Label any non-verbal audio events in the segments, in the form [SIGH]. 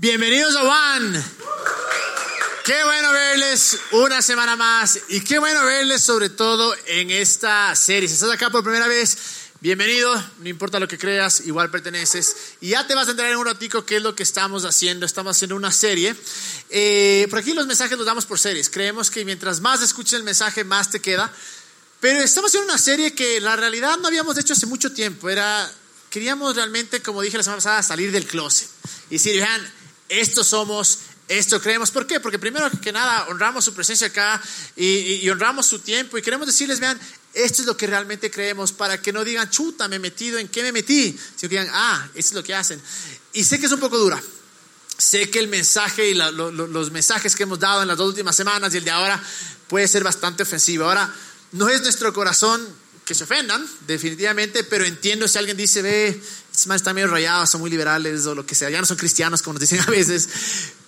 Bienvenidos a One. Qué bueno verles una semana más y qué bueno verles sobre todo en esta serie. Si estás acá por primera vez, bienvenido, no importa lo que creas, igual perteneces. Y ya te vas a enterar en un ratico qué es lo que estamos haciendo. Estamos haciendo una serie. Eh, por aquí los mensajes los damos por series. Creemos que mientras más escuches el mensaje, más te queda. Pero estamos haciendo una serie que la realidad no habíamos hecho hace mucho tiempo. Era, queríamos realmente, como dije la semana pasada, salir del closet. Y decir, vean, esto somos, esto creemos. ¿Por qué? Porque primero que nada honramos su presencia acá y, honramos su tiempo y queremos decirles, vean, esto es lo que realmente creemos para que no digan, chuta, me he metido, ¿en qué me metí? Sino que digan, ah, esto es lo que hacen. Y sé que es un poco dura. Sé que el mensaje y los mensajes que hemos dado en las dos últimas semanas y el de ahora puede ser bastante ofensivo. Ahora, no es nuestro corazón que se ofendan, definitivamente, pero entiendo si alguien dice, ve, estos están medio rayados, son muy liberales o lo que sea, ya no son cristianos como nos dicen a veces,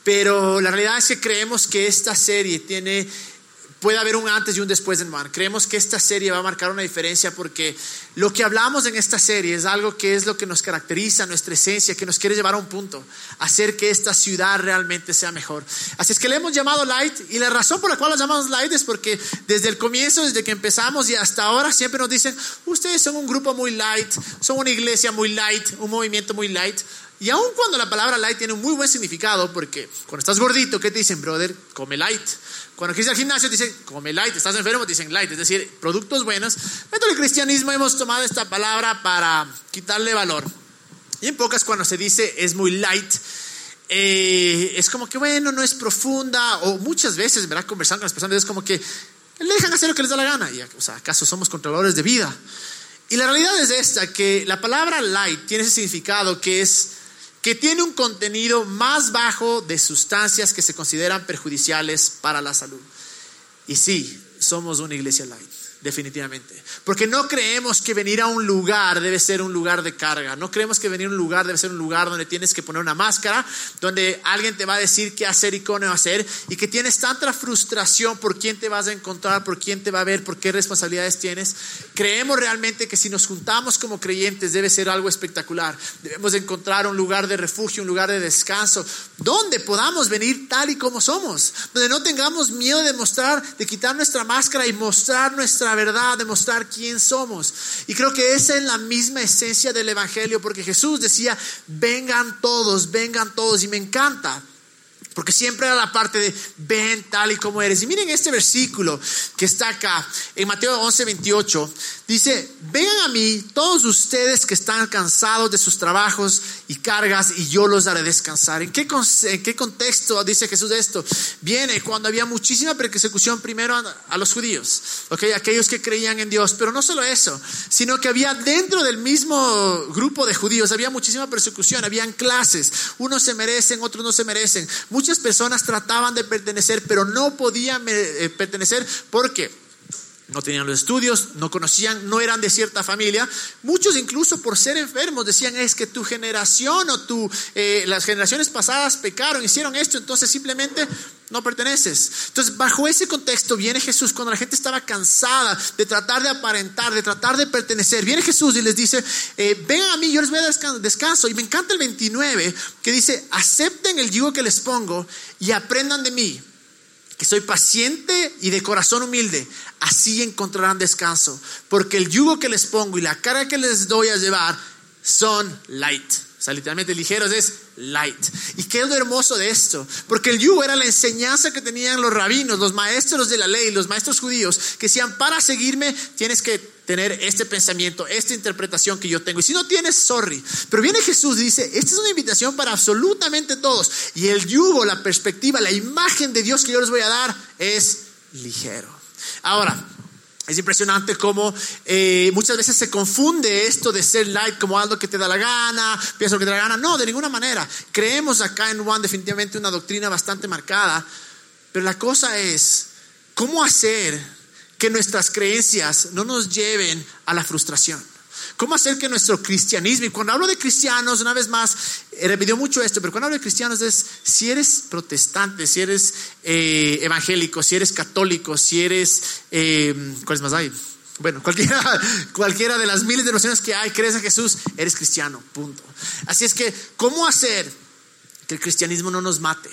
pero la realidad es que creemos que esta serie tiene puede haber un antes y un después en Man. Creemos que esta serie va a marcar una diferencia porque lo que hablamos en esta serie es algo que es lo que nos caracteriza, nuestra esencia, que nos quiere llevar a un punto, hacer que esta ciudad realmente sea mejor. Así es que le hemos llamado Light y la razón por la cual la llamamos Light es porque desde el comienzo, desde que empezamos y hasta ahora siempre nos dicen, ustedes son un grupo muy light, son una iglesia muy light, un movimiento muy light. Y aun cuando la palabra light tiene un muy buen significado, porque cuando estás gordito, ¿qué te dicen, brother? Come light. Cuando quieres al gimnasio, te dicen, come light. Estás enfermo, te dicen light. Es decir, productos buenos. Dentro del cristianismo hemos tomado esta palabra para quitarle valor. Y en pocas, cuando se dice es muy light, eh, es como que, bueno, no es profunda. O muchas veces, ¿verdad? Conversando con las personas, es como que le dejan hacer lo que les da la gana. O sea, ¿acaso somos controladores de vida? Y la realidad es esta, que la palabra light tiene ese significado que es que tiene un contenido más bajo de sustancias que se consideran perjudiciales para la salud. Y sí, somos una iglesia light definitivamente. Porque no creemos que venir a un lugar debe ser un lugar de carga. No creemos que venir a un lugar debe ser un lugar donde tienes que poner una máscara, donde alguien te va a decir qué hacer y cómo no hacer, y que tienes tanta frustración por quién te vas a encontrar, por quién te va a ver, por qué responsabilidades tienes. Creemos realmente que si nos juntamos como creyentes debe ser algo espectacular. Debemos encontrar un lugar de refugio, un lugar de descanso, donde podamos venir tal y como somos, donde no tengamos miedo de mostrar, de quitar nuestra máscara y mostrar nuestra verdad, demostrar quién somos. Y creo que esa es la misma esencia del Evangelio, porque Jesús decía, vengan todos, vengan todos, y me encanta. Porque siempre era la parte de ven tal y como eres. Y miren este versículo que está acá en Mateo 11, 28. Dice, vengan a mí todos ustedes que están cansados de sus trabajos y cargas y yo los haré descansar. ¿En qué, en qué contexto dice Jesús esto? Viene cuando había muchísima persecución primero a, los judíos, ¿okay? aquellos que creían en Dios. Pero no solo eso, sino que había dentro del mismo grupo de judíos, había muchísima persecución, habían clases. Unos se merecen, otros no se merecen. Muchas personas trataban de pertenecer, pero no podían eh, pertenecer. Porque no tenían los estudios, no conocían, no eran de cierta familia. Muchos incluso por ser enfermos decían es que tu generación o tu, eh, las generaciones pasadas pecaron, hicieron esto, entonces simplemente no perteneces. Entonces bajo ese contexto viene Jesús cuando la gente estaba cansada de tratar de aparentar, de tratar de pertenecer. Viene Jesús y les dice, eh, vengan a mí, yo les voy a dar descanso. Y me encanta el 29 que dice, acepten el yugo que les pongo y aprendan de mí soy paciente y de corazón humilde, así encontrarán descanso, porque el yugo que les pongo y la carga que les doy a llevar son light. O sea, literalmente ligeros es light. ¿Y qué es lo hermoso de esto? Porque el yugo era la enseñanza que tenían los rabinos, los maestros de la ley, los maestros judíos, que decían, para seguirme tienes que tener este pensamiento, esta interpretación que yo tengo. Y si no tienes, sorry. Pero viene Jesús y dice, esta es una invitación para absolutamente todos. Y el yugo, la perspectiva, la imagen de Dios que yo les voy a dar es ligero. Ahora, es impresionante cómo eh, muchas veces se confunde esto de ser light como algo que te da la gana, pienso que te da la gana. No, de ninguna manera. Creemos acá en One definitivamente una doctrina bastante marcada. Pero la cosa es, ¿cómo hacer que nuestras creencias no nos lleven a la frustración? ¿Cómo hacer que nuestro cristianismo, y cuando hablo de cristianos, una vez más, he repetido mucho esto, pero cuando hablo de cristianos es, si eres protestante, si eres eh, evangélico, si eres católico, si eres, eh, ¿cuáles más hay? Bueno, [LAUGHS] cualquiera, cualquiera de las miles de nociones que hay, crees en Jesús, eres cristiano, punto. Así es que, ¿cómo hacer que el cristianismo no nos mate.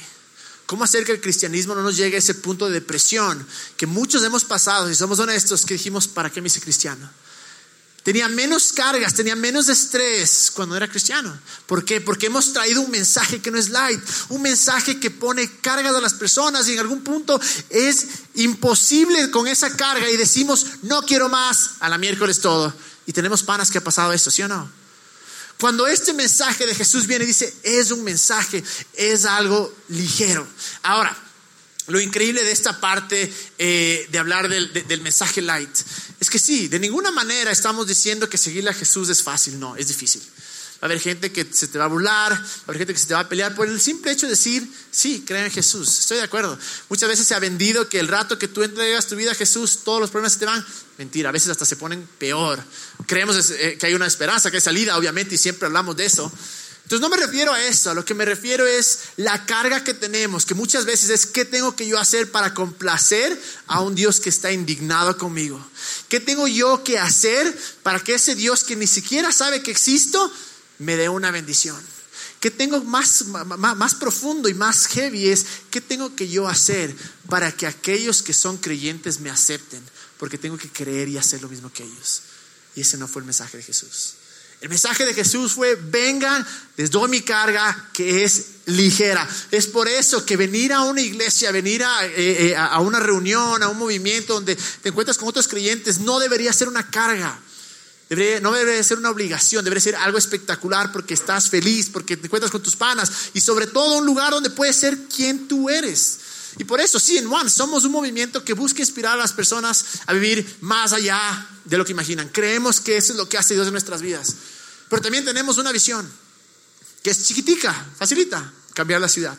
¿Cómo hacer que el cristianismo no nos llegue a ese punto de depresión que muchos hemos pasado, si somos honestos, que dijimos, ¿para qué me hice cristiano? Tenía menos cargas, tenía menos estrés cuando era cristiano. ¿Por qué? Porque hemos traído un mensaje que no es light, un mensaje que pone cargas a las personas y en algún punto es imposible con esa carga y decimos, no quiero más, a la miércoles todo. Y tenemos panas que ha pasado esto, ¿sí o no? Cuando este mensaje de Jesús viene, dice, es un mensaje, es algo ligero. Ahora, lo increíble de esta parte eh, de hablar del, del, mensaje light es que sí, de ninguna manera estamos diciendo que seguirle a Jesús es fácil, no, es difícil. Va a haber gente que se te va a burlar, va a haber gente que se te va a pelear por el simple hecho de decir, sí, creo en Jesús, estoy de acuerdo. Muchas veces se ha vendido que el rato que tú entregas tu vida a Jesús, todos los problemas se te van. Mentira, a veces hasta se ponen peor. Creemos eh, que hay una esperanza, que hay salida, obviamente, y siempre hablamos de eso. Entonces no me refiero a eso, a lo que me refiero es la carga que tenemos, que muchas veces es qué tengo que yo hacer para complacer a un Dios que está indignado conmigo. ¿Qué tengo yo que hacer para que ese Dios que ni siquiera sabe que existo me dé una bendición? ¿Qué tengo más, más, más profundo y más heavy es qué tengo que yo hacer para que aquellos que son creyentes me acepten? Porque tengo que creer y hacer lo mismo que ellos. Y ese no fue el mensaje de Jesús. El mensaje de Jesús fue, vengan, les doy mi carga que es ligera. Es por eso que venir a una iglesia, venir a, eh, eh, a, una reunión, a un movimiento donde te encuentras con otros creyentes, no debería ser una carga. Debería, no debería ser una obligación, debería ser algo espectacular porque estás feliz, porque te encuentras con tus panas y sobre todo un lugar donde puedes ser quien tú eres. Y por eso, sí, en One somos un movimiento que busca inspirar a las personas a vivir más allá de lo que imaginan. Creemos que eso es lo que hace Dios en nuestras vidas. Pero también tenemos una visión que es chiquitica, facilita cambiar la ciudad.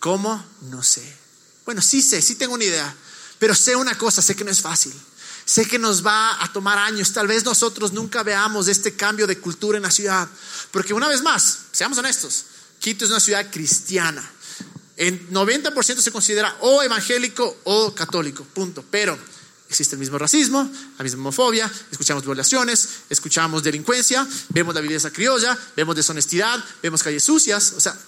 ¿Cómo? No sé. Bueno, sí sé, sí tengo una idea, pero sé una cosa, sé que no es fácil. Sé que nos va a tomar años. Tal vez nosotros nunca veamos este cambio de cultura en la ciudad. Porque una vez más, seamos honestos, Quito es una ciudad cristiana. En 90% se considera o evangélico o católico, punto. Pero existe el mismo racismo, la misma homofobia, escuchamos violaciones, escuchamos delincuencia, vemos la viveza criolla, vemos deshonestidad, vemos calles sucias. O sea,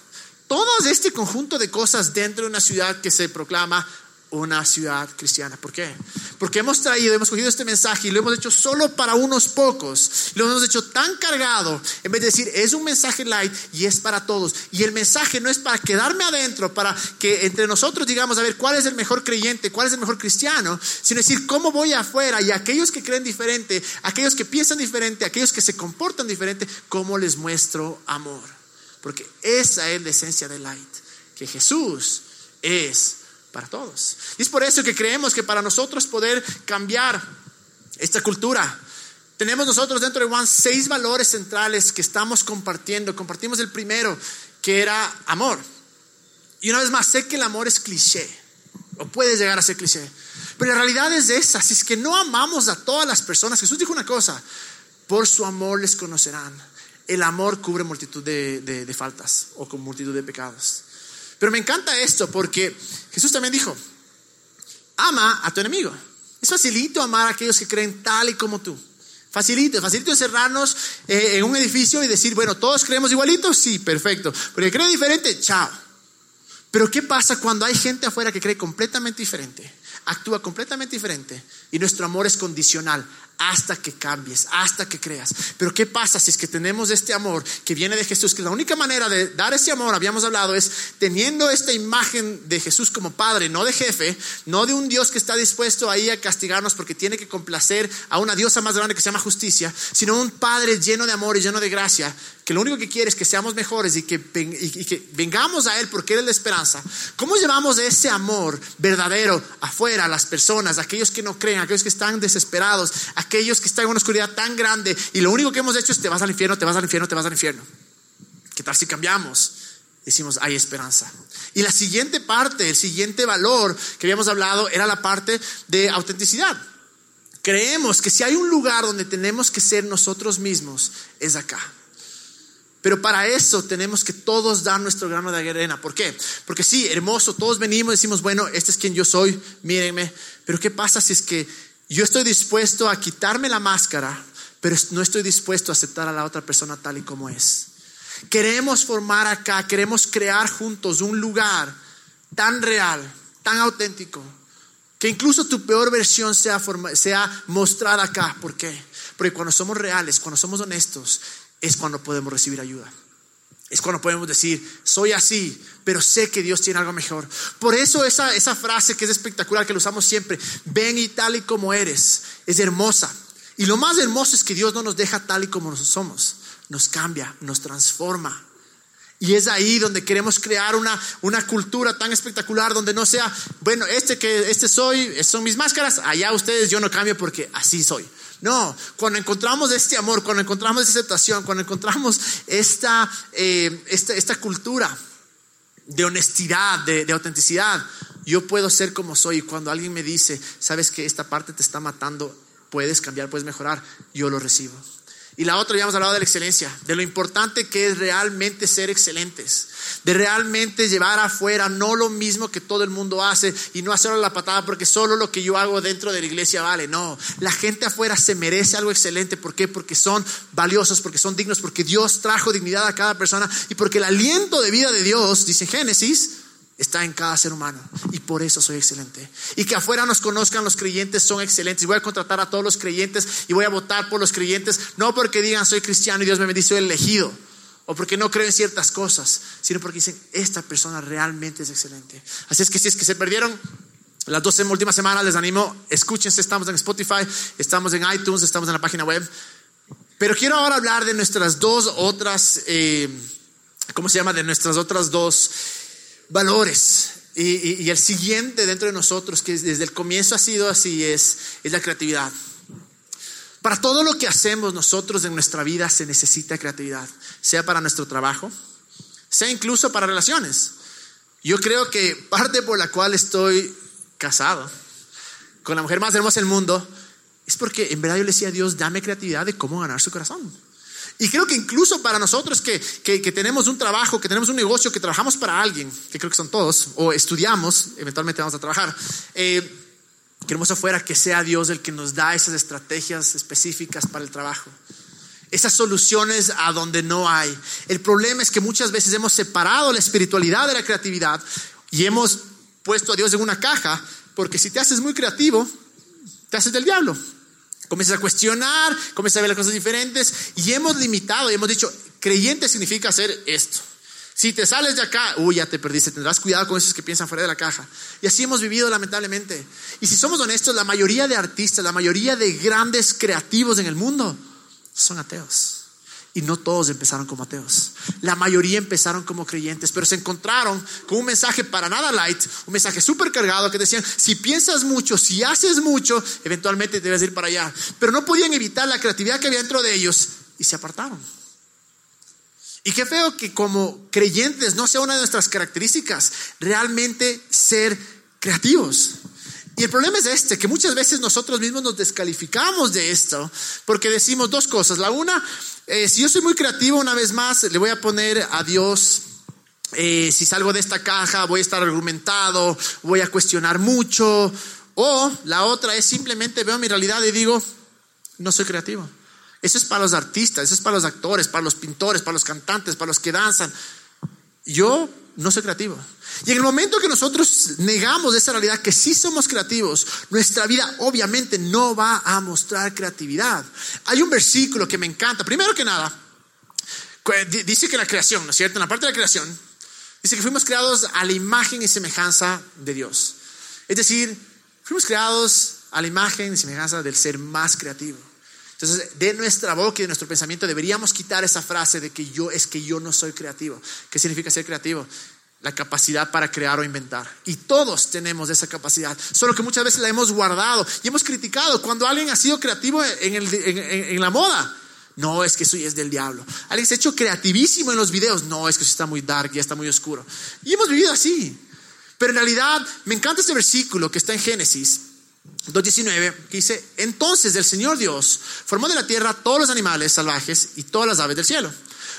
todo este conjunto de cosas dentro de una ciudad que se proclama una ciudad cristiana. ¿Por qué? Porque hemos traído, hemos cogido este mensaje y lo hemos hecho solo para unos pocos. Lo hemos hecho tan cargado, en vez de decir, es un mensaje light y es para todos. Y el mensaje no es para quedarme adentro, para que entre nosotros digamos, a ver, ¿cuál es el mejor creyente? ¿Cuál es el mejor cristiano? Sino decir, ¿cómo voy afuera? Y aquellos que creen diferente, aquellos que piensan diferente, aquellos que se comportan diferente, ¿cómo les muestro amor? Porque esa es la esencia del light, que Jesús es para todos. Y es por eso que creemos que para nosotros poder cambiar esta cultura, tenemos nosotros dentro de One seis valores centrales que estamos compartiendo. Compartimos el primero, que era amor. Y una vez más, sé que el amor es cliché, o puede llegar a ser cliché, pero la realidad es esa, si es que no amamos a todas las personas, Jesús dijo una cosa, por su amor les conocerán. El amor cubre multitud de, de faltas o con multitud de pecados. Pero me encanta esto porque Jesús también dijo, ama a tu enemigo. Es facilito amar a aquellos que creen tal y como tú. Facilito, facilito encerrarnos eh, en un edificio y decir, bueno, todos creemos igualitos, sí, perfecto. Porque cree diferente, chao. Pero ¿qué pasa cuando hay gente afuera que cree completamente diferente? Actúa completamente diferente y nuestro amor es condicional hasta que cambies, hasta que creas. Pero ¿qué pasa si es que tenemos este amor que viene de Jesús? Que la única manera de dar ese amor, habíamos hablado, es teniendo esta imagen de Jesús como Padre, no de jefe, no de un Dios que está dispuesto ahí a castigarnos porque tiene que complacer a una diosa más grande que se llama justicia, sino un Padre lleno de amor y lleno de gracia, que lo único que quiere es que seamos mejores y que, vengamos a Él porque Él es la esperanza. ¿Cómo llevamos ese amor verdadero afuera a las personas, a aquellos que no creen, a aquellos que están desesperados, aquellos que están en una oscuridad tan grande y lo único que hemos hecho es te vas al infierno, te vas al infierno, te vas al infierno. ¿Qué tal si cambiamos? Decimos, hay esperanza. Y la siguiente parte, el siguiente valor que habíamos hablado era la parte de autenticidad. Creemos que si hay un lugar donde tenemos que ser nosotros mismos, es acá. Pero para eso tenemos que todos dar nuestro grano de arena. ¿Por qué? Porque sí, hermoso, todos venimos y decimos, bueno, este es quien yo soy, mírenme. Pero ¿qué pasa si es que yo estoy dispuesto a quitarme la máscara, pero no estoy dispuesto a aceptar a la otra persona tal y como es. Queremos formar acá, queremos crear juntos un lugar tan real, tan auténtico, que incluso tu peor versión sea, mostrada acá. ¿Por qué? Porque cuando somos reales, cuando somos honestos, es cuando podemos recibir ayuda. Es cuando podemos decir, soy así, pero sé que Dios tiene algo mejor. Por eso esa, esa frase que es espectacular, que lo usamos siempre, ven y tal y como eres, es hermosa. Y lo más hermoso es que Dios no nos deja tal y como somos, nos cambia, nos transforma. Y es ahí donde queremos crear una, una cultura tan espectacular donde no sea, bueno, este que este soy, son mis máscaras, allá ustedes yo no cambio porque así soy. No, cuando encontramos este amor, cuando encontramos esta aceptación, cuando encontramos esta, eh, esta, cultura de honestidad, de, autenticidad, yo puedo ser como soy. Y cuando alguien me dice, sabes que esta parte te está matando, puedes cambiar, puedes mejorar, yo lo recibo. Y la otra, ya hemos hablado de la excelencia, de lo importante que es realmente ser excelentes, de realmente llevar afuera no lo mismo que todo el mundo hace y no hacerlo la patada porque solo lo que yo hago dentro de la iglesia vale. No, la gente afuera se merece algo excelente. ¿Por qué? Porque son valiosos, porque son dignos, porque Dios trajo dignidad a cada persona y porque el aliento de vida de Dios, dice Génesis, está en cada ser humano y por eso soy excelente. Y que afuera nos conozcan los creyentes son excelentes. Voy a contratar a todos los creyentes y voy a votar por los creyentes, no porque digan soy cristiano y Dios me bendice, soy elegido, o porque no creo en ciertas cosas, sino porque dicen esta persona realmente es excelente. Así es que si es que se perdieron las dos últimas semanas, les animo, escúchense, estamos en Spotify, estamos en iTunes, estamos en la página web. Pero quiero ahora hablar de nuestras dos otras, eh, ¿cómo se llama? De nuestras otras dos valores. Y, el siguiente dentro de nosotros, que desde el comienzo ha sido así, es, es la creatividad. Para todo lo que hacemos nosotros en nuestra vida se necesita creatividad, sea para nuestro trabajo, sea incluso para relaciones. Yo creo que parte por la cual estoy casado con la mujer más hermosa del mundo es porque en verdad yo le decía a Dios, dame creatividad de cómo ganar su corazón. Y creo que incluso para nosotros que, que, tenemos un trabajo, que tenemos un negocio, que trabajamos para alguien, que creo que son todos, o estudiamos, eventualmente vamos a trabajar, eh, queremos afuera que sea Dios el que nos da esas estrategias específicas para el trabajo. Esas soluciones a donde no hay. El problema es que muchas veces hemos separado la espiritualidad de la creatividad y hemos puesto a Dios en una caja, porque si te haces muy creativo, te haces del diablo. Comienzas a cuestionar, comienzas a ver las cosas diferentes y hemos limitado y hemos dicho, creyente significa hacer esto. Si te sales de acá, uy, ya te perdiste, tendrás cuidado con esos que piensan fuera de la caja. Y así hemos vivido lamentablemente. Y si somos honestos, la mayoría de artistas, la mayoría de grandes creativos en el mundo son ateos. Y no todos empezaron como ateos. La mayoría empezaron como creyentes, pero se encontraron con un mensaje para nada light, un mensaje súper cargado que decían, si piensas mucho, si haces mucho, eventualmente debes ir para allá. Pero no podían evitar la creatividad que había dentro de ellos y se apartaron. Y qué feo que como creyentes no sea una de nuestras características realmente ser creativos. Y el problema es este, que muchas veces nosotros mismos nos descalificamos de esto porque decimos dos cosas. La una, eh, si yo soy muy creativo, una vez más, le voy a poner a Dios, eh, si salgo de esta caja, voy a estar argumentado, voy a cuestionar mucho. O la otra es simplemente veo mi realidad y digo, no soy creativo. Eso es para los artistas, eso es para los actores, para los pintores, para los cantantes, para los que danzan. Yo no soy creativo. Y en el momento que nosotros negamos esa realidad, que sí somos creativos, nuestra vida obviamente no va a mostrar creatividad. Hay un versículo que me encanta. Primero que nada, dice que la creación, ¿no es cierto? En la parte de la creación, dice que fuimos creados a la imagen y semejanza de Dios. Es decir, fuimos creados a la imagen y semejanza del ser más creativo. Entonces, de nuestra boca y de nuestro pensamiento deberíamos quitar esa frase de que yo es que yo no soy creativo. ¿Qué significa ser creativo? La capacidad para crear o inventar. Y todos tenemos esa capacidad, solo que muchas veces la hemos guardado y hemos criticado cuando alguien ha sido creativo en, la moda. No, es que eso ya es del diablo. Alguien se ha hecho creativísimo en los videos. No, es que eso está muy dark, ya está muy oscuro. Y hemos vivido así. Pero en realidad, me encanta este versículo que está en Génesis 2.19, que dice, entonces el Señor Dios formó de la tierra todos los animales salvajes y todas las aves del cielo.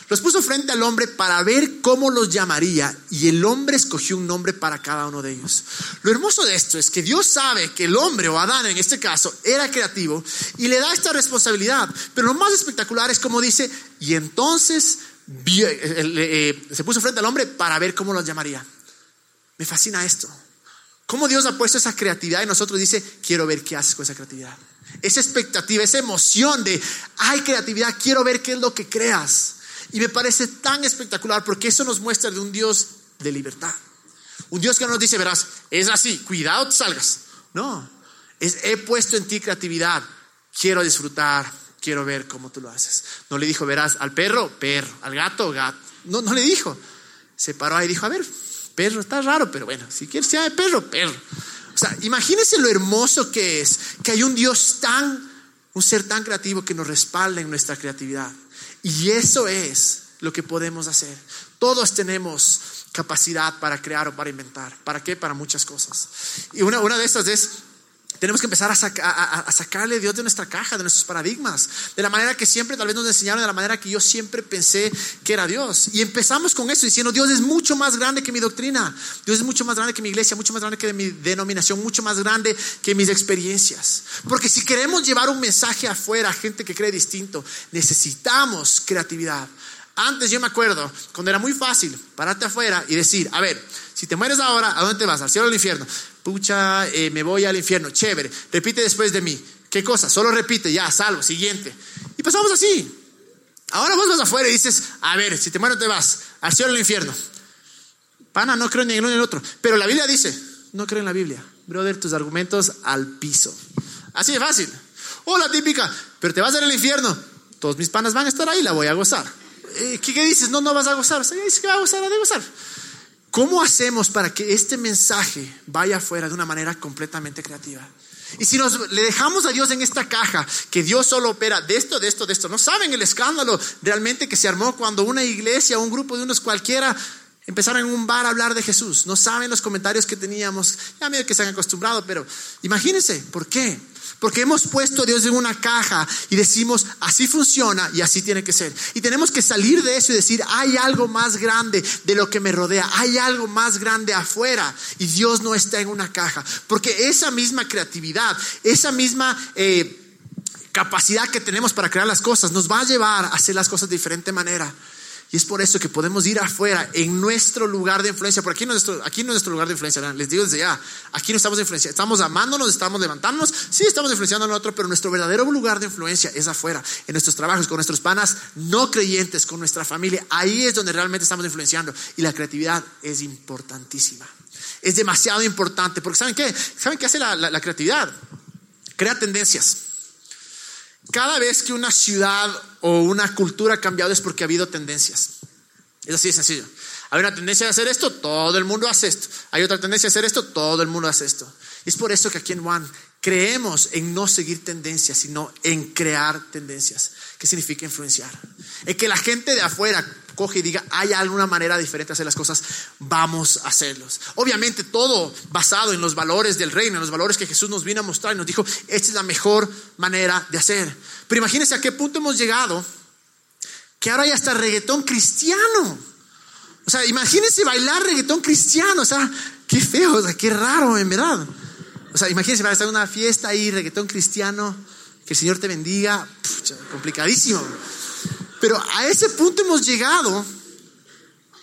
Los puso frente al hombre para ver cómo los llamaría y el hombre escogió un nombre para cada uno de ellos. Lo hermoso de esto es que Dios sabe que el hombre o Adán en este caso era creativo y le da esta responsabilidad. Pero lo más espectacular es como dice, y entonces eh, se puso frente al hombre para ver cómo los llamaría. Me fascina esto. Cómo Dios ha puesto esa creatividad en nosotros. Dice, quiero ver qué haces con esa creatividad. Esa expectativa, esa emoción de, hay creatividad, quiero ver qué es lo que creas. Y me parece tan espectacular porque eso nos muestra de un Dios de libertad. Un Dios que no nos dice, verás, es así, cuidado salgas. No, es, he puesto en ti creatividad, quiero disfrutar, quiero ver cómo tú lo haces. No le dijo, verás, al perro, perro, al gato, gato. No, no le dijo. Se paró ahí y dijo, a ver, perro, está raro, pero bueno, si quieres sea de perro, perro. O sea, imagínense lo hermoso que es que hay un Dios tan, un ser tan creativo que nos respalda en nuestra creatividad. Y eso es lo que podemos hacer. Todos tenemos capacidad para crear o para inventar. ¿Para qué? Para muchas cosas. Y una, una de estas es tenemos que empezar a, sacarle a Dios de nuestra caja, de nuestros paradigmas, de la manera que siempre tal vez nos enseñaron, de la manera que yo siempre pensé que era Dios. Y empezamos con eso diciendo, Dios es mucho más grande que mi doctrina, Dios es mucho más grande que mi iglesia, mucho más grande que mi denominación, mucho más grande que mis experiencias. Porque si queremos llevar un mensaje afuera a gente que cree distinto, necesitamos creatividad. Antes yo me acuerdo, cuando era muy fácil pararte afuera y decir, a ver, si te mueres ahora, ¿a dónde te vas? ¿Al cielo o al infierno? Pucha, eh, me voy al infierno. Chévere. Repite después de mí. ¿Qué cosa? Solo repite, ya, salvo, siguiente. Y pasamos así. Ahora vos vas afuera y dices, a ver, si te mueres te vas, al cielo o al infierno. Pana, no creo ni en uno ni en el otro. Pero la Biblia dice, no creo en la Biblia. Brother, tus argumentos al piso. Así de fácil. O la típica, pero te vas a ir al infierno. Todos mis panas van a estar ahí, la voy a gozar. Eh, ¿Qué, dices? No, no vas a gozar. dice que va a gozar, a gozar. ¿Cómo hacemos para que este mensaje vaya afuera de una manera completamente creativa? Y si nos le dejamos a Dios en esta caja, que Dios solo opera de esto, de esto, de esto, no saben el escándalo realmente que se armó cuando una iglesia, un grupo de unos cualquiera empezaron en un bar a hablar de Jesús. No saben los comentarios que teníamos, ya medio que se han acostumbrado, pero imagínense, ¿por qué? Porque hemos puesto a Dios en una caja y decimos, así funciona y así tiene que ser. Y tenemos que salir de eso y decir, hay algo más grande de lo que me rodea, hay algo más grande afuera y Dios no está en una caja. Porque esa misma creatividad, esa misma... Eh, capacidad que tenemos para crear las cosas nos va a llevar a hacer las cosas de diferente manera. Y es por eso que podemos ir afuera, en nuestro lugar de influencia. Por aquí nuestro, aquí nuestro lugar de influencia. Les digo desde ya, aquí no estamos de influencia. Estamos amándonos, estamos levantándonos. Sí, estamos influenciando a otro, pero nuestro verdadero lugar de influencia es afuera, en nuestros trabajos, con nuestros panas no creyentes, con nuestra familia. Ahí es donde realmente estamos influenciando. Y la creatividad es importantísima. Es demasiado importante. Porque ¿saben qué? ¿Saben qué hace la, la creatividad? Crea tendencias. Cada vez que una ciudad o una cultura ha cambiado es porque ha habido tendencias. Es así de sencillo. Hay una tendencia de hacer esto, todo el mundo hace esto. Hay otra tendencia de hacer esto, todo el mundo hace esto. Y es por eso que aquí en One creemos en no seguir tendencias, sino en crear tendencias. ¿Qué significa influenciar? En que la gente de afuera coge y diga, hay alguna manera diferente de hacer las cosas, vamos a hacerlos. Obviamente todo basado en los valores del reino, en los valores que Jesús nos vino a mostrar y nos dijo, esta es la mejor manera de hacer. Pero imagínense a qué punto hemos llegado, que ahora hay hasta reggaetón cristiano. O sea, imagínense bailar reggaetón cristiano, o sea, qué feo, qué raro, en verdad. O sea, imagínense, va a estar una fiesta ahí, reggaetón cristiano, que el Señor te bendiga, complicadísimo. Pero a ese punto hemos llegado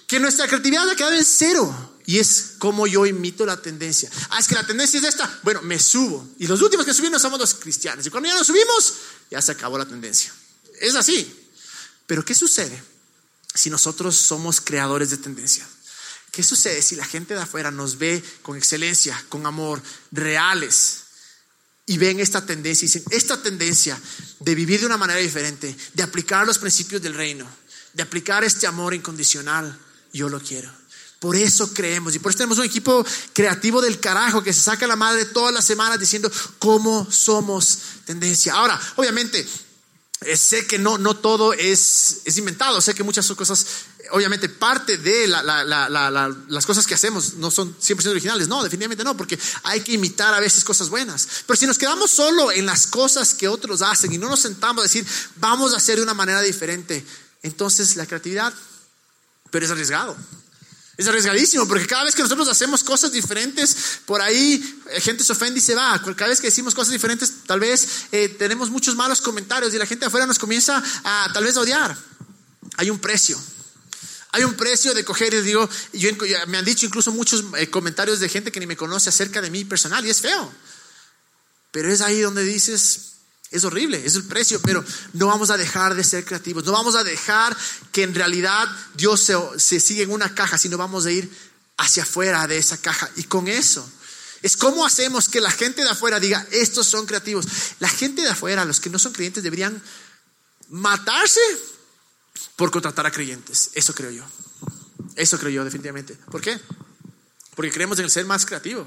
que nuestra creatividad ha quedado en cero. Y es como yo imito la tendencia. Ah, es que la tendencia es esta. Bueno, me subo. Y los últimos que subimos somos los cristianos. Y cuando ya nos subimos, ya se acabó la tendencia. Es así. Pero ¿qué sucede si nosotros somos creadores de tendencia? ¿Qué sucede si la gente de afuera nos ve con excelencia, con amor, reales? Y ven esta tendencia y dicen, esta tendencia de vivir de una manera diferente, de aplicar los principios del reino, de aplicar este amor incondicional, yo lo quiero. Por eso creemos y por eso tenemos un equipo creativo del carajo que se saca la madre todas las semanas diciendo cómo somos tendencia. Ahora, obviamente, sé que no, no todo es, es inventado, sé que muchas cosas obviamente parte de las cosas que hacemos no son 100% originales, no, definitivamente no, porque hay que imitar a veces cosas buenas. Pero si nos quedamos solo en las cosas que otros hacen y no nos sentamos a decir, vamos a hacer de una manera diferente, entonces la creatividad, pero es arriesgado. Es arriesgadísimo porque cada vez que nosotros hacemos cosas diferentes, por ahí eh, gente se ofende y se va. Cada vez que decimos cosas diferentes, tal vez eh, tenemos muchos malos comentarios y la gente afuera nos comienza a tal vez odiar. Hay un precio Hay un precio de coger y digo, yo, me han dicho incluso muchos eh, comentarios de gente que ni me conoce acerca de mí personal y es feo. Pero es ahí donde dices, es horrible, es el precio, pero no vamos a dejar de ser creativos, no vamos a dejar que en realidad Dios se, se siga en una caja, sino vamos a ir hacia afuera de esa caja. Y con eso es cómo hacemos que la gente de afuera diga, estos son creativos. La gente de afuera, los que no son creyentes, deberían matarse por contratar a creyentes. Eso creo yo. Eso creo yo definitivamente. ¿Por qué? Porque creemos en el ser más creativo.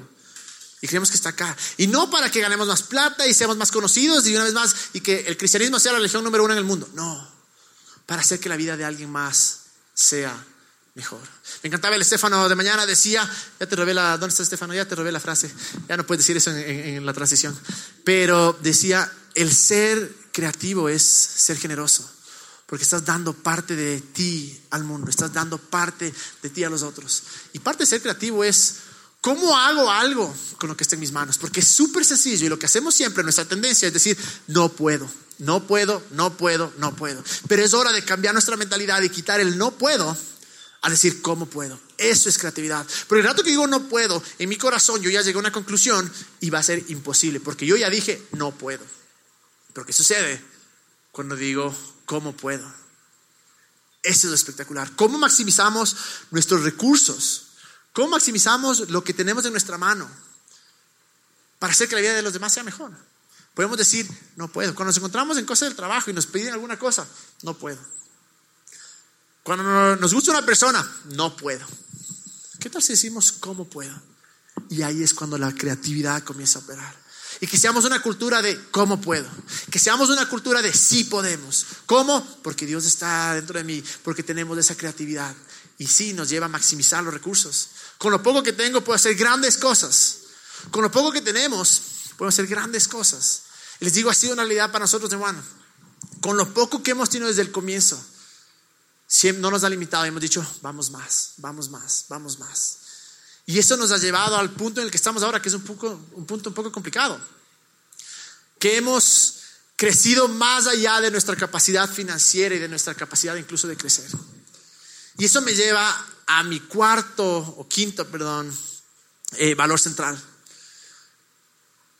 Y creemos que está acá. Y no para que ganemos más plata y seamos más conocidos y una vez más y que el cristianismo sea la religión número uno en el mundo. No. Para hacer que la vida de alguien más sea mejor. Me encantaba el Estefano de mañana, decía, ya te revela, ¿dónde está Estefano? Ya te revela la frase. Ya no puedes decir eso en la transición. Pero decía, el ser creativo es ser generoso porque estás dando parte de ti al mundo, estás dando parte de ti a los otros. Y parte de ser creativo es, ¿cómo hago algo con lo que está en mis manos? Porque es súper sencillo y lo que hacemos siempre, nuestra tendencia es decir, no puedo, no puedo, no puedo, no puedo. Pero es hora de cambiar nuestra mentalidad y quitar el no puedo a decir, ¿cómo puedo? Eso es creatividad. Pero el rato que digo no puedo, en mi corazón yo ya llegué a una conclusión y va a ser imposible, porque yo ya dije, no puedo. Pero ¿qué sucede cuando digo, ¿Cómo puedo? Eso es lo espectacular. ¿Cómo maximizamos nuestros recursos? ¿Cómo maximizamos lo que tenemos en nuestra mano para hacer que la vida de los demás sea mejor? Podemos decir, no puedo. Cuando nos encontramos en cosas del trabajo y nos piden alguna cosa, no puedo. Cuando nos gusta una persona, no puedo. ¿Qué tal si decimos cómo puedo? Y ahí es cuando la creatividad comienza a operar. Y que seamos una cultura de cómo puedo. Que seamos una cultura de sí podemos. ¿Cómo? Porque Dios está dentro de mí, porque tenemos esa creatividad. Y sí, nos lleva a maximizar los recursos. Con lo poco que tengo puedo hacer grandes cosas. Con lo poco que tenemos puedo hacer grandes cosas. les digo, ha sido una realidad para nosotros, hermano. Con lo poco que hemos tenido desde el comienzo, siempre no nos ha limitado. Hemos dicho, vamos más, vamos más, vamos más. Y eso nos ha llevado al punto en el que estamos ahora, que es un, un punto un poco complicado. Que hemos crecido más allá de nuestra capacidad financiera y de nuestra capacidad incluso de crecer. Y eso me lleva a mi cuarto o quinto, perdón, eh, valor central.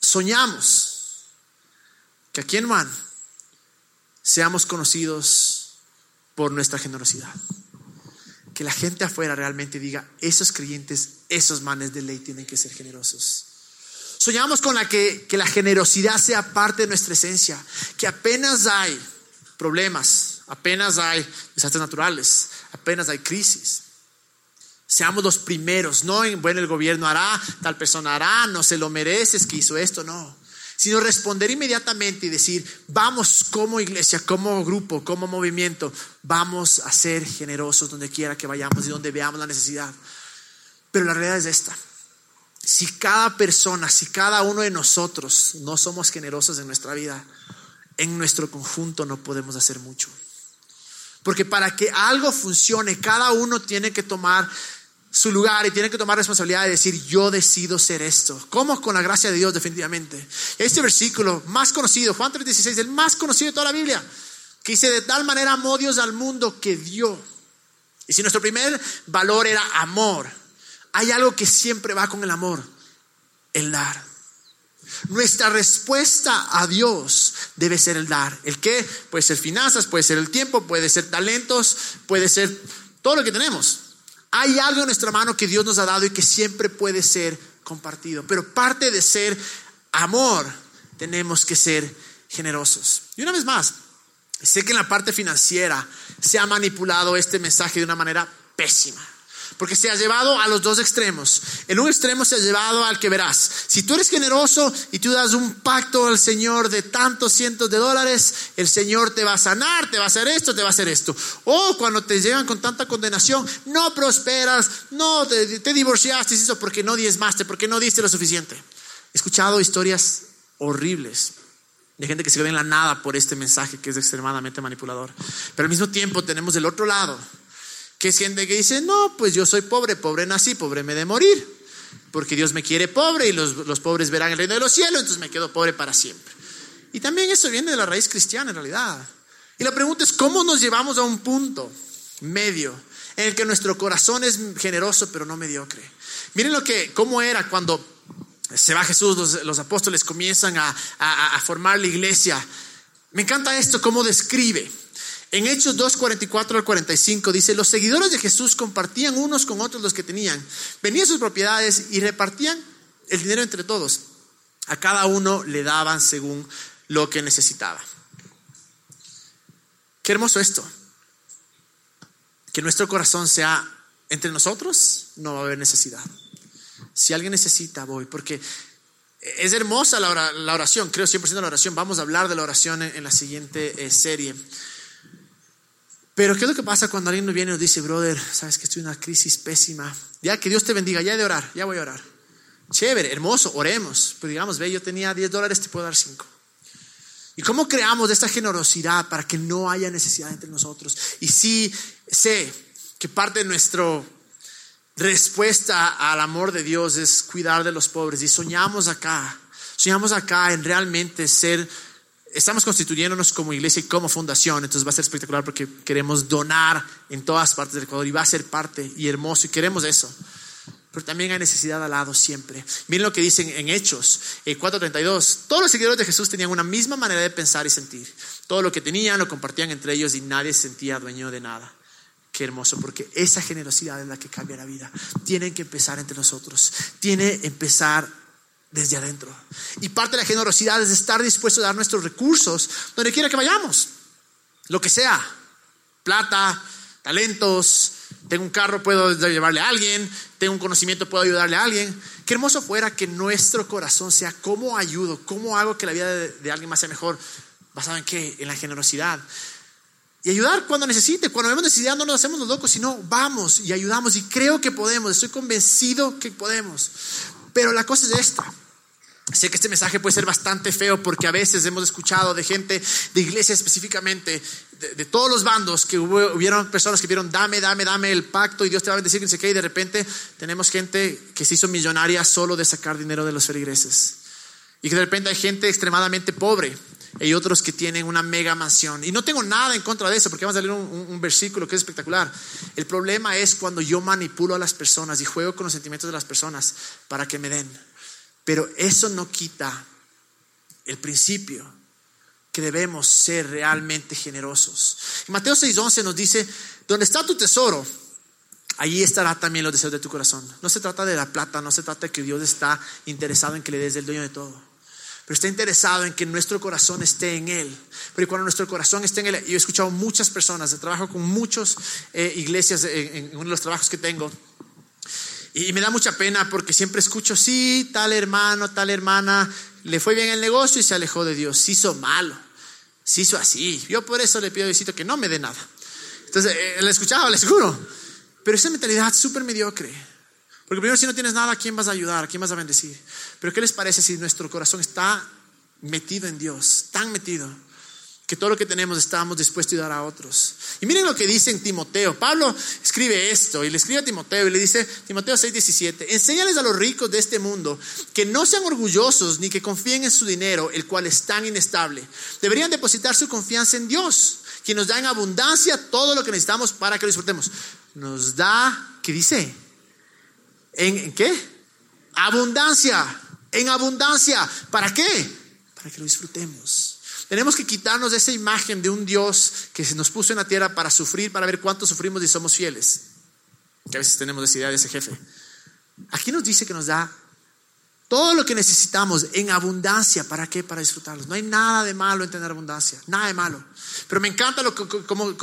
Soñamos que aquí en Man seamos conocidos por nuestra generosidad que la gente afuera realmente diga, esos creyentes, esos manes de ley tienen que ser generosos. Soñamos con la que, que la generosidad sea parte de nuestra esencia, que apenas hay problemas, apenas hay desastres naturales, apenas hay crisis. Seamos los primeros, no en, bueno, el gobierno hará, tal persona hará, no se lo mereces que hizo esto, no sino responder inmediatamente y decir, vamos como iglesia, como grupo, como movimiento, vamos a ser generosos donde quiera que vayamos y donde veamos la necesidad. Pero la realidad es esta. Si cada persona, si cada uno de nosotros no somos generosos en nuestra vida, en nuestro conjunto no podemos hacer mucho. Porque para que algo funcione, cada uno tiene que tomar su lugar y tiene que tomar responsabilidad de decir, yo decido ser esto. ¿Cómo? Con la gracia de Dios, definitivamente. Este versículo más conocido, Juan 3:16, el más conocido de toda la Biblia, que dice, de tal manera amó Dios al mundo que dio. Y si nuestro primer valor era amor, hay algo que siempre va con el amor, el dar. Nuestra respuesta a Dios debe ser el dar. ¿El qué? Puede ser finanzas, puede ser el tiempo, puede ser talentos, puede ser todo lo que tenemos. Hay algo en nuestra mano que Dios nos ha dado y que siempre puede ser compartido. Pero parte de ser amor, tenemos que ser generosos. Y una vez más, sé que en la parte financiera se ha manipulado este mensaje de una manera pésima. Porque se ha llevado a los dos extremos. En un extremo se ha llevado al que verás. Si tú eres generoso y tú das un pacto al Señor de tantos cientos de dólares, el Señor te va a sanar, te va a hacer esto, te va a hacer esto. O cuando te llegan con tanta condenación, no prosperas, no te, te divorciaste eso porque no diezmaste, porque no diste lo suficiente. He escuchado historias horribles de gente que se queda en la nada por este mensaje que es extremadamente manipulador. Pero al mismo tiempo tenemos del otro lado que es gente que dice, no, pues yo soy pobre, pobre nací, pobre me de morir, porque Dios me quiere pobre y los, los pobres verán el reino de los cielos, entonces me quedo pobre para siempre. Y también eso viene de la raíz cristiana en realidad. Y la pregunta es, ¿cómo nos llevamos a un punto medio en el que nuestro corazón es generoso pero no mediocre. Miren lo que, cómo era cuando se va Jesús, los, apóstoles comienzan a, a formar la iglesia. Me encanta esto, cómo describe. En Hechos 2, 44 al 45 dice, los seguidores de Jesús compartían unos con otros los que tenían, venían sus propiedades y repartían el dinero entre todos. A cada uno le daban según lo que necesitaba. Qué hermoso esto. Que nuestro corazón sea entre nosotros, no va a haber necesidad. Si alguien necesita, voy, porque es hermosa la oración, creo 100% la oración. Vamos a hablar de la oración en la siguiente eh, serie. Pero ¿qué es lo que pasa cuando alguien viene y nos dice, brother, sabes que estoy en una crisis pésima? Ya que Dios te bendiga, ya de orar, ya voy a orar. Chévere, hermoso, oremos. Pero digamos, ve, yo tenía 10 dólares, te puedo dar 5. ¿Y cómo creamos esta generosidad para que no haya necesidad entre nosotros? Y sí sé que parte de nuestra respuesta al amor de Dios es cuidar de los pobres. Y soñamos acá, soñamos acá en realmente ser estamos constituyéndonos como iglesia y como fundación, entonces va a ser espectacular porque queremos donar en todas partes del Ecuador y va a ser parte y hermoso y queremos eso. Pero también hay necesidad al lado siempre. Miren lo que dicen en Hechos 4:32. Eh, Todos los seguidores de Jesús tenían una misma manera de pensar y sentir. Todo lo que tenían lo compartían entre ellos y nadie se sentía dueño de nada. Qué hermoso, porque esa generosidad es la que cambia la vida. Tienen que empezar entre nosotros. Tiene que empezar desde adentro. Y parte de la generosidad es estar dispuesto a dar nuestros recursos donde quiera que vayamos. Lo que sea. Plata, talentos, tengo un carro, puedo llevarle a alguien, tengo un conocimiento, puedo ayudarle a alguien. Qué hermoso fuera que nuestro corazón sea cómo ayudo, cómo hago que la vida de, alguien más sea mejor, basado en qué, en la generosidad. Y ayudar cuando necesite, cuando vemos necesidad no nos hacemos los locos, sino vamos y ayudamos y creo que podemos, estoy convencido que podemos. Pero la cosa es esta. Sé que este mensaje puede ser bastante feo porque a veces hemos escuchado de gente de iglesia específicamente, de, todos los bandos, que hubo, hubieron personas que vieron, dame, dame, dame el pacto y Dios te va a bendecir, que y de repente tenemos gente que se hizo millonaria solo de sacar dinero de los feligreses. Y que de repente hay gente extremadamente pobre y otros que tienen una mega mansión. Y no tengo nada en contra de eso, porque vamos a leer un, versículo que es espectacular. El problema es cuando yo manipulo a las personas y juego con los sentimientos de las personas para que me den. Pero eso no quita el principio que debemos ser realmente generosos. Mateo 6:11 nos dice, donde está tu tesoro, allí estará también los deseos de tu corazón. No se trata de la plata, no se trata de que Dios está interesado en que le des el dueño de todo pero está interesado en que nuestro corazón esté en Él. Pero cuando nuestro corazón esté en Él, yo he escuchado muchas personas, trabajo con muchas eh, iglesias en, uno de los trabajos que tengo, y me da mucha pena porque siempre escucho, sí, tal hermano, tal hermana, le fue bien el negocio y se alejó de Dios, se hizo malo, se hizo así. Yo por eso le pido a Diosito que no me dé nada. Entonces, eh, le escuchaba, le juro. Pero esa mentalidad súper mediocre. Porque primero si no tienes nada, ¿a quién vas a ayudar? ¿A quién vas a bendecir? Pero ¿qué les parece si nuestro corazón está metido en Dios, tan metido, que todo lo que tenemos estamos dispuestos a dar a otros? Y miren lo que dice en Timoteo. Pablo escribe esto y le escribe a Timoteo y le dice, Timoteo 6:17, enséñales a los ricos de este mundo que no sean orgullosos ni que confíen en su dinero, el cual es tan inestable. Deberían depositar su confianza en Dios, quien nos da en abundancia todo lo que necesitamos para que lo disfrutemos. Nos da, ¿qué dice? ¿En, qué? Abundancia, en abundancia. ¿Para qué? Para que lo disfrutemos. Tenemos que quitarnos esa imagen de un Dios que se nos puso en la tierra para sufrir, para ver cuánto sufrimos y somos fieles. Que a veces tenemos esa idea de ese jefe. Aquí nos dice que nos da todo lo que necesitamos en abundancia. ¿Para qué? Para disfrutarlos. No hay nada de malo en tener abundancia. Nada de malo. Pero me encanta lo, cómo,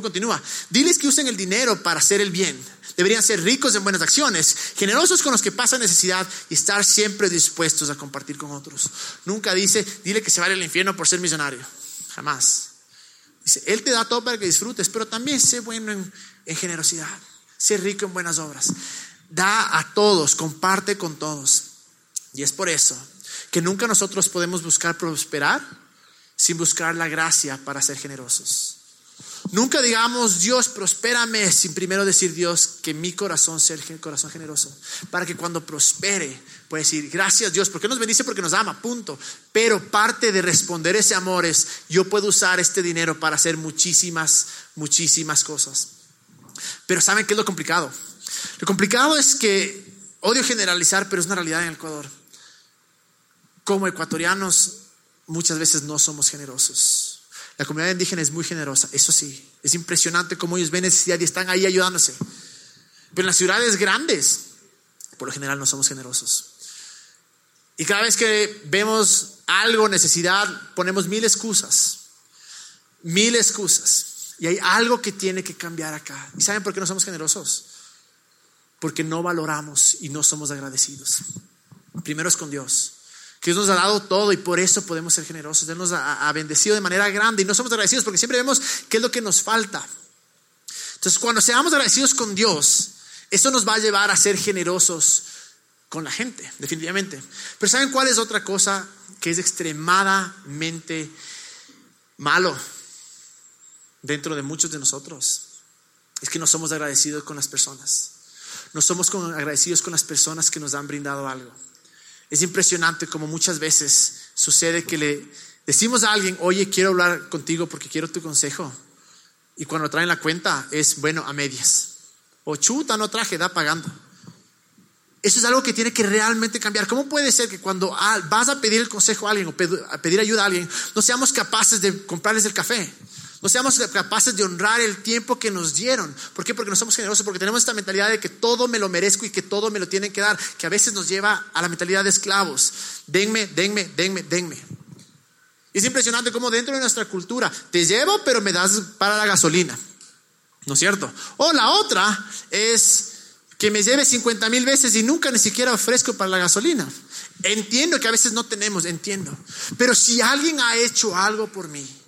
continúa. Diles que usen el dinero para hacer el bien. Deberían ser ricos en buenas acciones, generosos con los que pasan necesidad y estar siempre dispuestos a compartir con otros. Nunca dice, dile que se vaya al infierno por ser millonario. Jamás. Dice, Él te da todo para que disfrutes, pero también sé bueno en, en generosidad. Sé rico en buenas obras. Da a todos, comparte con todos. Y es por eso que nunca nosotros podemos buscar prosperar sin buscar la gracia para ser generosos. Nunca digamos, Dios, prospérame, sin primero decir, Dios, que mi corazón sea el corazón generoso. Para que cuando prospere, pueda decir, gracias Dios, porque nos bendice, porque nos ama, punto. Pero parte de responder ese amor es, yo puedo usar este dinero para hacer muchísimas, muchísimas cosas. Pero ¿saben qué es lo complicado? Lo complicado es que odio generalizar, pero es una realidad en el Ecuador. Como ecuatorianos muchas veces no somos generosos. La comunidad indígena es muy generosa, eso sí. Es impresionante cómo ellos ven necesidad y están ahí ayudándose. Pero en las ciudades grandes, por lo general no somos generosos. Y cada vez que vemos algo, necesidad, ponemos mil excusas. Mil excusas. Y hay algo que tiene que cambiar acá. ¿Y saben por qué no somos generosos? Porque no valoramos y no somos agradecidos. Primero es con Dios. Que Dios nos ha dado todo y por eso podemos ser generosos. Él nos ha, bendecido de manera grande y no somos agradecidos porque siempre vemos qué es lo que nos falta. Entonces, cuando seamos agradecidos con Dios, eso nos va a llevar a ser generosos con la gente, definitivamente. Pero ¿saben cuál es otra cosa que es extremadamente malo dentro de muchos de nosotros? Es que no somos agradecidos con las personas. No somos agradecidos con las personas que nos han brindado algo. Es impresionante como muchas veces sucede que le decimos a alguien, oye, quiero hablar contigo porque quiero tu consejo. Y cuando traen la cuenta es, bueno, a medias. O chuta, no traje, da pagando. Eso es algo que tiene que realmente cambiar. ¿Cómo puede ser que cuando vas a pedir el consejo a alguien o pedir ayuda a alguien, no seamos capaces de comprarles el café? No seamos capaces de honrar el tiempo que nos dieron. ¿Por qué? Porque no somos generosos, porque tenemos esta mentalidad de que todo me lo merezco y que todo me lo tienen que dar, que a veces nos lleva a la mentalidad de esclavos. Denme, denme, denme, denme. Es impresionante cómo dentro de nuestra cultura te llevo, pero me das para la gasolina. ¿No es cierto? O la otra es que me lleve 50 mil veces y nunca ni siquiera ofrezco para la gasolina. Entiendo que a veces no tenemos, entiendo. Pero si alguien ha hecho algo por mí,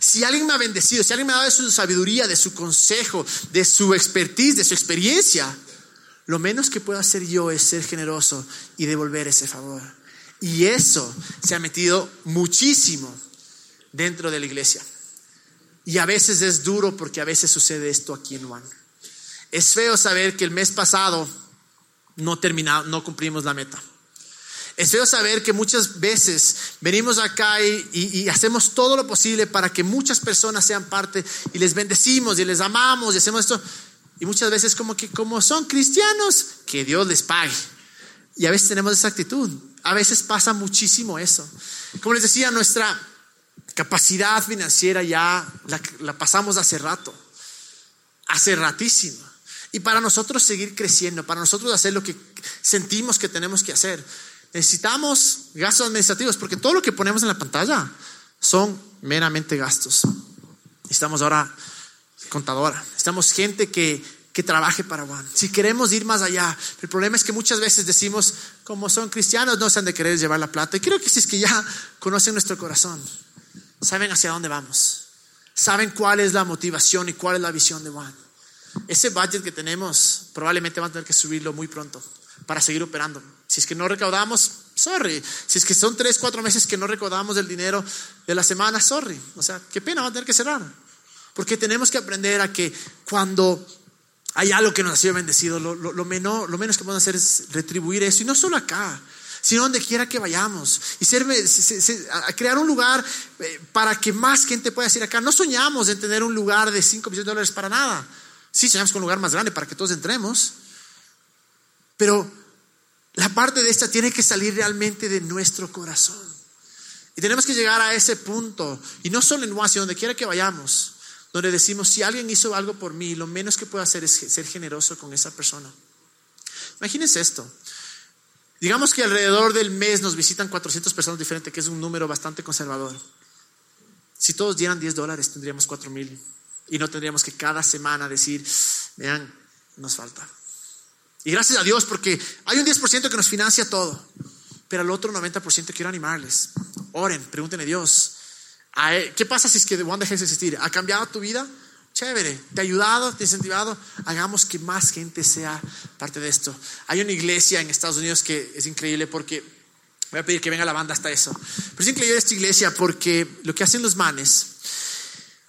si alguien me ha bendecido, si alguien me ha dado de su sabiduría, de su consejo, de su expertise, de su experiencia, lo menos que puedo hacer yo es ser generoso y devolver ese favor. Y eso se ha metido muchísimo dentro de la iglesia. Y a veces es duro porque a veces sucede esto aquí en Juan. Es feo saber que el mes pasado no terminamos, no cumplimos la meta. Es feo saber que muchas veces venimos acá y, hacemos todo lo posible para que muchas personas sean parte y les bendecimos y les amamos y hacemos esto. Y muchas veces como que como son cristianos, que Dios les pague. Y a veces tenemos esa actitud. A veces pasa muchísimo eso. Como les decía, nuestra capacidad financiera ya la, la pasamos hace rato. Hace ratísimo. Y para nosotros seguir creciendo, para nosotros hacer lo que sentimos que tenemos que hacer, Necesitamos gastos administrativos porque todo lo que ponemos en la pantalla son meramente gastos. Necesitamos ahora contadora, necesitamos gente que, que trabaje para Juan. Si queremos ir más allá, el problema es que muchas veces decimos, como son cristianos, no se han de querer llevar la plata. Y creo que si es que ya conocen nuestro corazón, saben hacia dónde vamos, saben cuál es la motivación y cuál es la visión de Juan. Ese budget que tenemos probablemente van a tener que subirlo muy pronto para seguir operando. Si es que no recaudamos, sorry. Si es que son tres, cuatro meses que no recaudamos el dinero de la semana, sorry. O sea, qué pena, va a tener que cerrar. Porque tenemos que aprender a que cuando hay algo que nos ha sido bendecido, lo, lo, menos, lo menos que podemos hacer es retribuir eso. Y no solo acá, sino donde quiera que vayamos. Y ser, a crear un lugar eh, para que más gente pueda ir acá. No soñamos en tener un lugar de 5 millones de dólares para nada. Sí, soñamos con un lugar más grande para que todos entremos. Pero la parte de esta tiene que salir realmente de nuestro corazón. Y tenemos que llegar a ese punto, y no solo en Washington, donde quiera que vayamos, donde decimos, si alguien hizo algo por mí, lo menos que puedo hacer es ser generoso con esa persona. Imagínense esto. Digamos que alrededor del mes nos visitan 400 personas diferentes, que es un número bastante conservador. Si todos dieran 10 dólares, tendríamos 4 mil. Y no tendríamos que cada semana decir, vean, nos falta. Y gracias a Dios porque hay un 10% que nos financia todo, pero al otro 90% quiero animarles. Oren, pregúntenle a Dios, ¿qué pasa si es que One dejes de existir? ¿Ha cambiado tu vida? Chévere, te ha ayudado, te ha incentivado. Hagamos que más gente sea parte de esto. Hay una iglesia en Estados Unidos que es increíble porque voy a pedir que venga la banda hasta eso. Pero es increíble esta iglesia porque lo que hacen los manes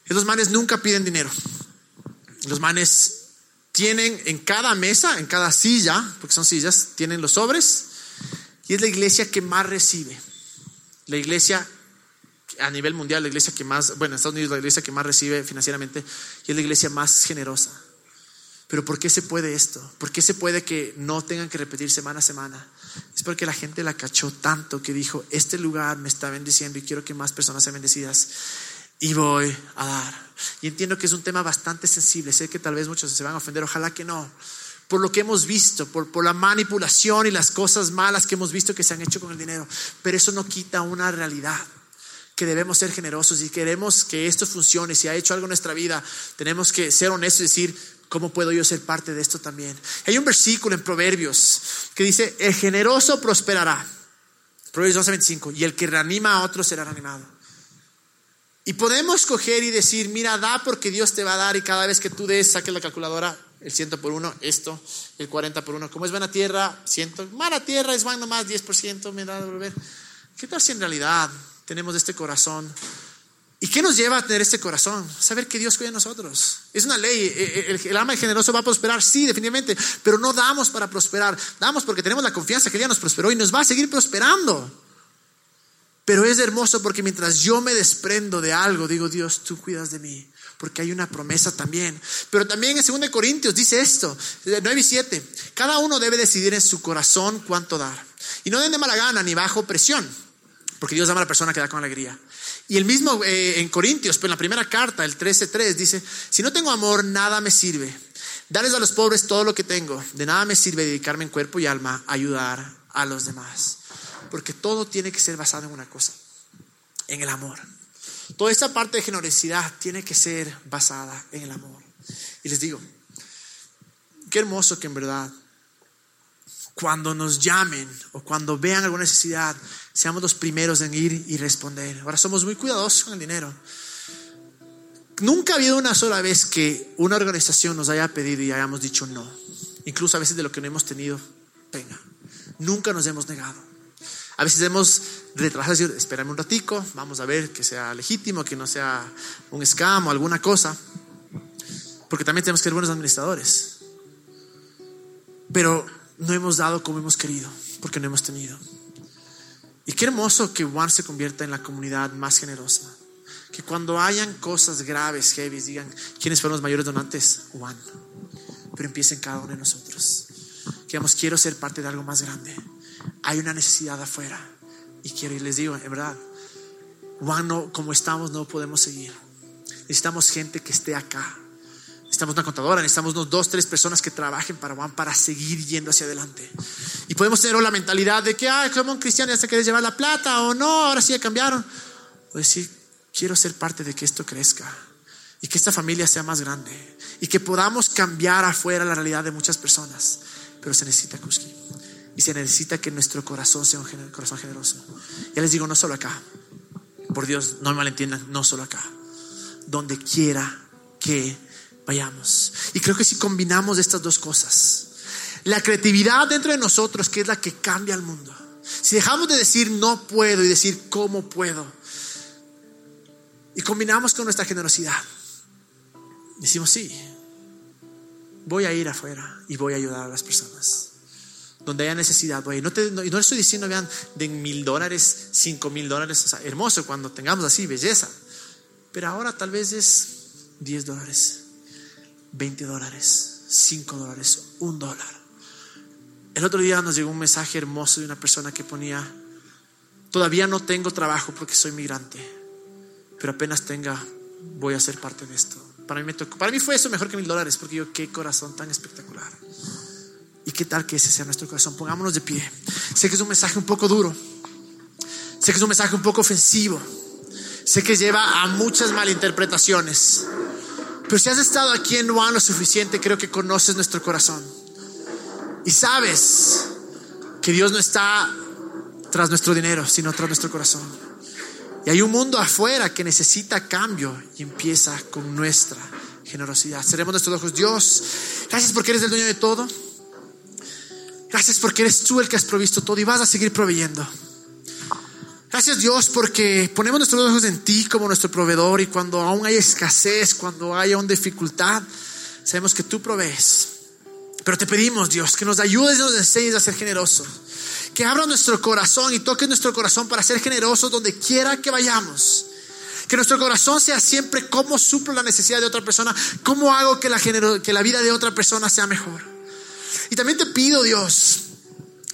es los manes nunca piden dinero. Los manes tienen en cada mesa, en cada silla, porque son sillas, tienen los sobres y es la iglesia que más recibe. La iglesia a nivel mundial, la iglesia que más, bueno, en Estados Unidos la iglesia que más recibe financieramente y es la iglesia más generosa. Pero ¿por qué se puede esto? ¿Por qué se puede que no tengan que repetir semana a semana? Es porque la gente la cachó tanto que dijo, este lugar me está bendiciendo y quiero que más personas sean bendecidas y voy a dar. Y entiendo que es un tema bastante sensible. Sé que tal vez muchos se van a ofender, ojalá que no. Por lo que hemos visto, por, la manipulación y las cosas malas que hemos visto que se han hecho con el dinero. Pero eso no quita una realidad que debemos ser generosos y queremos que esto funcione. Si ha hecho algo en nuestra vida, tenemos que ser honestos y decir, ¿Cómo puedo yo ser parte de esto también? Hay un versículo en Proverbios que dice, el generoso prosperará. Proverbios 12:25, y el que reanima a otro será reanimado. Y podemos coger y decir, mira, da porque Dios te va a dar y cada vez que tú des, saques la calculadora, el ciento por uno, esto, el 40 por uno. Como es buena tierra, ciento. Mala tierra es van nomás 10%, me da de volver. ¿Qué tal si en realidad tenemos este corazón ¿Y qué nos lleva a tener este corazón? Saber que Dios cuida de nosotros. Es una ley. Eh, eh, el, el alma generoso va a prosperar, sí, definitivamente. Pero no damos para prosperar. Damos porque tenemos la confianza que Él ya nos prosperó y nos va a seguir prosperando. Pero es hermoso porque mientras yo me desprendo de algo, digo, Dios, tú cuidas de mí. Porque hay una promesa también. Pero también en 2 Corintios dice esto, 9 y 7. Cada uno debe decidir en su corazón cuánto dar. Y no den de mala gana ni bajo presión. Porque Dios ama a la persona que da con alegría. Y el mismo eh, en Corintios, pues en la primera carta, el 13.3, dice, si no tengo amor, nada me sirve. Darles a los pobres todo lo que tengo. De nada me sirve dedicarme en cuerpo y alma a ayudar a los demás. Porque todo tiene que ser basado en una cosa, en el amor. Toda esta parte de generosidad tiene que ser basada en el amor. Y les digo, qué hermoso que en verdad cuando nos llamen o cuando vean alguna necesidad, seamos los primeros en ir y responder. Ahora somos muy cuidadosos con el dinero. Nunca ha habido una sola vez que una organización nos haya pedido y hayamos dicho no. Incluso a veces de lo que no hemos tenido, venga. Nunca nos hemos negado. A veces hemos retrasado, decir, espérame un ratico, vamos a ver que sea legítimo, que no sea un escamo, alguna cosa. Porque también tenemos que ser buenos administradores. Pero no hemos dado como hemos querido, porque no hemos tenido. Y qué hermoso que Juan se convierta en la comunidad más generosa. Que cuando hayan cosas graves, heavy, digan, ¿quiénes fueron los mayores donantes? Juan. Pero empiecen cada uno de nosotros. Que digamos, quiero ser parte de algo más grande. Hay una necesidad afuera. Y quiero, y les digo, en verdad, Juan, no, como estamos, no podemos seguir. Necesitamos gente que esté acá. Necesitamos una contadora, necesitamos unos dos, tres personas que trabajen para Juan para seguir yendo hacia adelante. Y podemos tener la mentalidad de que, ay, como un cristiano ya se quiere llevar la plata o no, ahora sí ya cambiaron. O decir, quiero ser parte de que esto crezca y que esta familia sea más grande y que podamos cambiar afuera la realidad de muchas personas. Pero se necesita Kuski y se necesita que nuestro corazón sea un corazón generoso. Ya les digo, no solo acá, por Dios, no malentiendan, no solo acá, donde quiera que vayamos. Y creo que si combinamos estas dos cosas, la creatividad dentro de nosotros, que es la que cambia el mundo, si dejamos de decir no puedo y decir cómo puedo, y combinamos con nuestra generosidad, decimos sí, voy a ir afuera y voy a ayudar a las personas. Donde haya necesidad, voy. No, te, no, no estoy diciendo, vean, de mil dólares, cinco mil dólares, o sea, hermoso cuando tengamos así, belleza. Pero ahora tal vez es diez dólares, 20 dólares, 5 dólares, un dólar. El otro día nos llegó un mensaje hermoso de una persona que ponía, todavía no tengo trabajo porque soy migrante, pero apenas tenga, voy a ser parte de esto. Para mí, me tocó, para mí fue eso mejor que mil dólares, porque yo, qué corazón tan espectacular. Y qué tal que ese sea nuestro corazón. Pongámonos de pie. Sé que es un mensaje un poco duro. Sé que es un mensaje un poco ofensivo. Sé que lleva a muchas malinterpretaciones. Pero si has estado aquí en Juan lo suficiente, creo que conoces nuestro corazón. Y sabes que Dios no está tras nuestro dinero, sino tras nuestro corazón. Y hay un mundo afuera que necesita cambio y empieza con nuestra generosidad. Seremos nuestros ojos. Dios, gracias porque eres el dueño de todo. Gracias porque eres tú el que has provisto todo y vas a seguir proveyendo. Gracias Dios porque ponemos nuestros ojos en ti como nuestro proveedor y cuando aún hay escasez, cuando hay aún dificultad, sabemos que tú provees. Pero te pedimos Dios que nos ayudes y nos enseñes a ser generosos. Que abra nuestro corazón y toque nuestro corazón para ser generosos donde quiera que vayamos. Que nuestro corazón sea siempre cómo suplo la necesidad de otra persona, cómo hago que la, que la vida de otra persona sea mejor. Y también te pido, Dios,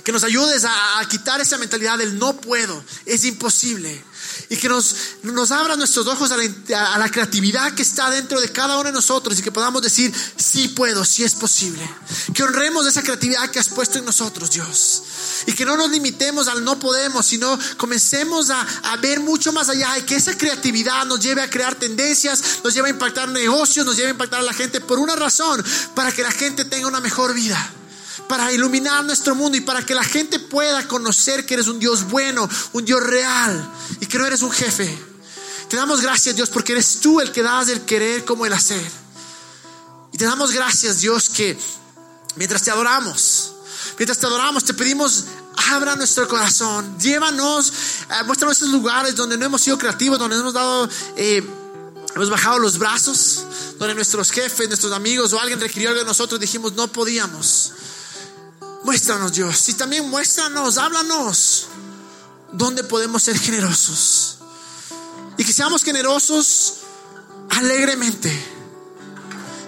que nos ayudes a, quitar esa mentalidad del no puedo, es imposible. Y que nos, nos abra nuestros ojos a la, a la, creatividad que está dentro de cada uno de nosotros y que podamos decir, sí puedo, sí es posible. Que honremos esa creatividad que has puesto en nosotros, Dios. Y que no nos limitemos al no podemos, sino comencemos a, a ver mucho más allá y que esa creatividad nos lleve a crear tendencias, nos lleve a impactar negocios, nos lleve a impactar a la gente por una razón, para que la gente tenga una mejor vida para iluminar nuestro mundo y para que la gente pueda conocer que eres un Dios bueno, un Dios real y que no eres un jefe. Te damos gracias Dios porque eres tú el que das el querer como el hacer. Y te damos gracias Dios que mientras te adoramos, mientras te adoramos te pedimos abra nuestro corazón, llévanos, eh, muéstranos esos lugares donde no hemos sido creativos, donde hemos dado... Eh, hemos bajado los brazos, donde nuestros jefes, nuestros amigos o alguien requirió algo de nosotros, dijimos no podíamos. Muéstranos, Dios. Y también muéstranos, háblanos. ¿Dónde podemos ser generosos? Y que seamos generosos alegremente,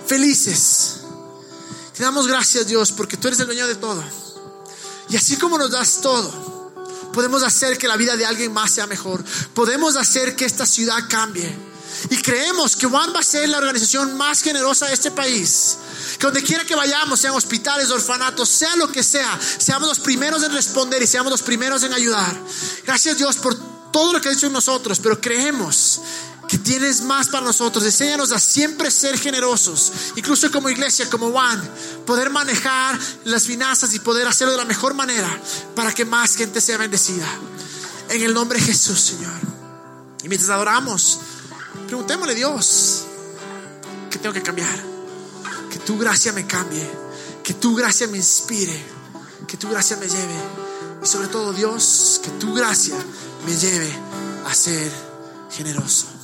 felices. Te damos gracias, Dios, porque tú eres el dueño de todo. Y así como nos das todo, podemos hacer que la vida de alguien más sea mejor. Podemos hacer que esta ciudad cambie. Y creemos que One va a ser la organización más generosa de este país. Que donde quiera que vayamos, sean hospitales, orfanatos, sea lo que sea, seamos los primeros en responder y seamos los primeros en ayudar. Gracias Dios por todo lo que has hecho en nosotros, pero creemos que tienes más para nosotros. Enséñanos a siempre ser generosos, incluso como iglesia, como One, poder manejar las finanzas y poder hacerlo de la mejor manera para que más gente sea bendecida. En el nombre de Jesús, Señor. Y mientras adoramos, preguntémosle a Dios, ¿qué tengo que cambiar? Que tu gracia me cambie, que tu gracia me inspire, que tu gracia me lleve. Y sobre todo, Dios, que tu gracia me lleve a ser generoso.